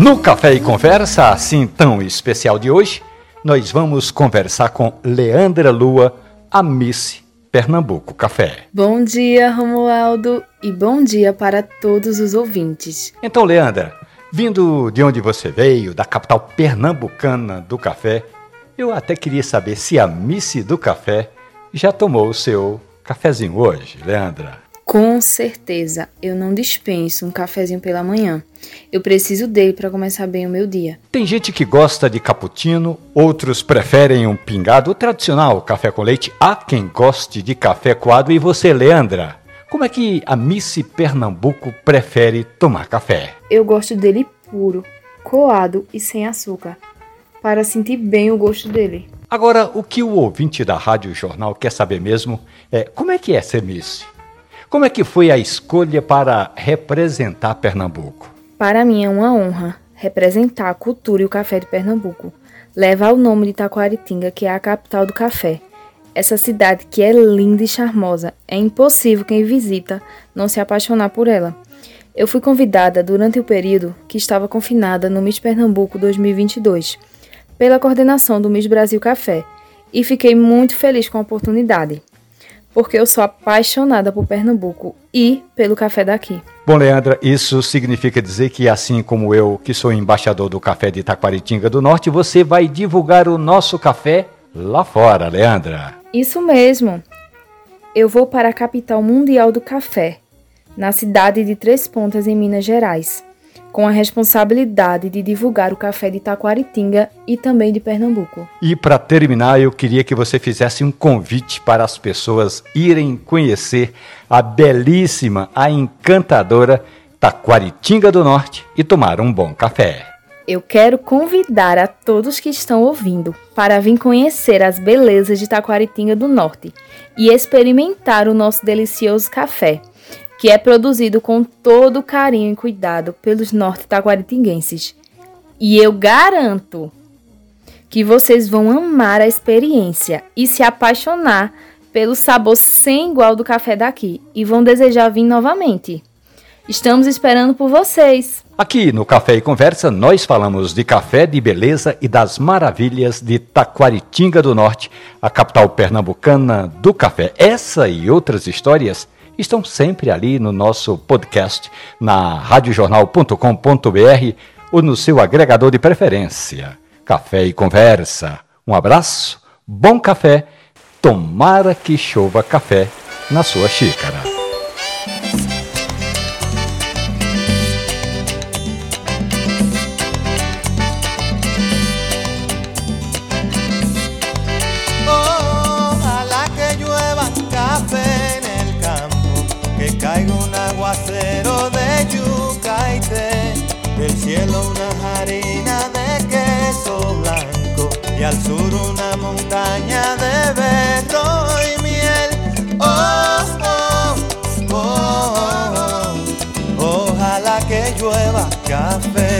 No Café e Conversa, assim tão especial de hoje, nós vamos conversar com Leandra Lua, a Miss Pernambuco Café. Bom dia, Romualdo, e bom dia para todos os ouvintes. Então, Leandra, vindo de onde você veio, da capital pernambucana do café, eu até queria saber se a Miss do Café já tomou o seu cafezinho hoje, Leandra. Com certeza, eu não dispenso um cafezinho pela manhã. Eu preciso dele para começar bem o meu dia. Tem gente que gosta de cappuccino, outros preferem um pingado, tradicional café com leite. Há quem goste de café coado. E você, Leandra? Como é que a Miss Pernambuco prefere tomar café? Eu gosto dele puro, coado e sem açúcar, para sentir bem o gosto dele. Agora, o que o ouvinte da Rádio Jornal quer saber mesmo é como é que é ser Miss? Como é que foi a escolha para representar Pernambuco? Para mim é uma honra representar a cultura e o café de Pernambuco. Leva o nome de Taquaritinga, que é a capital do café. Essa cidade que é linda e charmosa, é impossível quem visita não se apaixonar por ela. Eu fui convidada durante o período que estava confinada no Miss Pernambuco 2022, pela coordenação do Miss Brasil Café, e fiquei muito feliz com a oportunidade porque eu sou apaixonada por Pernambuco e pelo café daqui. Bom, Leandra, isso significa dizer que, assim como eu, que sou embaixador do café de Itaquaritinga do Norte, você vai divulgar o nosso café lá fora, Leandra. Isso mesmo. Eu vou para a capital mundial do café, na cidade de Três Pontas, em Minas Gerais com a responsabilidade de divulgar o café de Taquaritinga e também de Pernambuco. E para terminar, eu queria que você fizesse um convite para as pessoas irem conhecer a belíssima, a encantadora Taquaritinga do Norte e tomar um bom café. Eu quero convidar a todos que estão ouvindo para vir conhecer as belezas de Taquaritinga do Norte e experimentar o nosso delicioso café que é produzido com todo carinho e cuidado pelos norte-taquaritinguenses. E eu garanto que vocês vão amar a experiência e se apaixonar pelo sabor sem igual do café daqui e vão desejar vir novamente. Estamos esperando por vocês. Aqui no Café e Conversa, nós falamos de café, de beleza e das maravilhas de Taquaritinga do Norte, a capital pernambucana do café. Essa e outras histórias estão sempre ali no nosso podcast, na radiojornal.com.br ou no seu agregador de preferência. Café e Conversa. Um abraço, bom café, tomara que chova café na sua xícara. Una harina de queso blanco y al sur una montaña de berro y miel. Oh, oh, oh, oh, ojalá que llueva café.